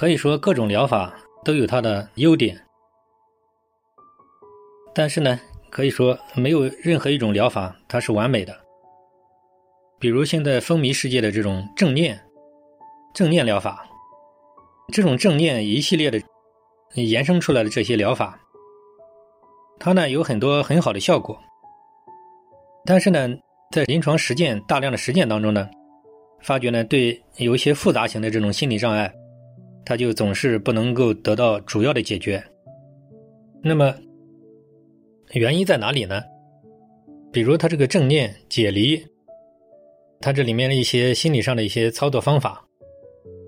可以说各种疗法都有它的优点，但是呢，可以说没有任何一种疗法它是完美的。比如现在风靡世界的这种正念，正念疗法，这种正念一系列的延伸出来的这些疗法，它呢有很多很好的效果，但是呢，在临床实践大量的实践当中呢，发觉呢对有一些复杂型的这种心理障碍，它就总是不能够得到主要的解决。那么原因在哪里呢？比如他这个正念解离。它这里面的一些心理上的一些操作方法，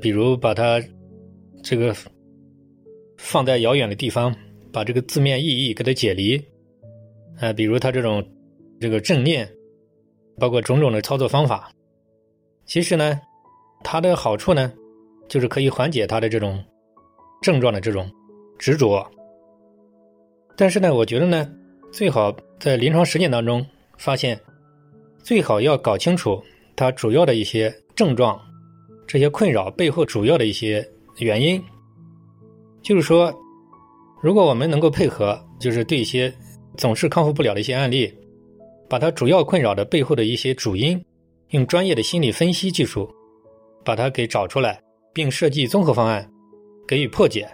比如把它这个放在遥远的地方，把这个字面意义给它解离，啊，比如它这种这个正念，包括种种的操作方法，其实呢，它的好处呢，就是可以缓解他的这种症状的这种执着。但是呢，我觉得呢，最好在临床实践当中发现，最好要搞清楚。他主要的一些症状，这些困扰背后主要的一些原因，就是说，如果我们能够配合，就是对一些总是康复不了的一些案例，把它主要困扰的背后的一些主因，用专业的心理分析技术把它给找出来，并设计综合方案给予破解，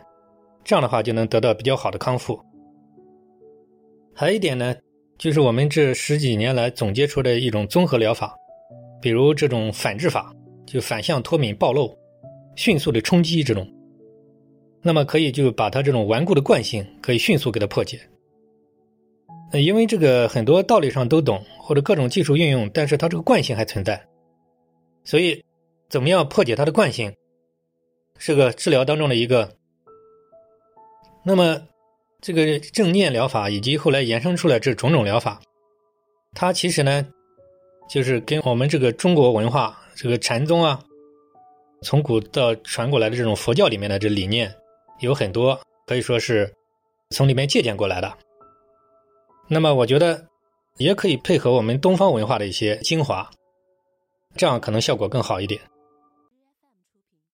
这样的话就能得到比较好的康复。还有一点呢，就是我们这十几年来总结出的一种综合疗法。比如这种反制法，就反向脱敏暴露，迅速的冲击这种，那么可以就把它这种顽固的惯性可以迅速给它破解。呃，因为这个很多道理上都懂，或者各种技术运用，但是它这个惯性还存在，所以怎么样破解它的惯性，是个治疗当中的一个。那么这个正念疗法以及后来延伸出来这种种疗法，它其实呢。就是跟我们这个中国文化，这个禅宗啊，从古到传过来的这种佛教里面的这理念，有很多可以说是从里面借鉴过来的。那么我觉得也可以配合我们东方文化的一些精华，这样可能效果更好一点。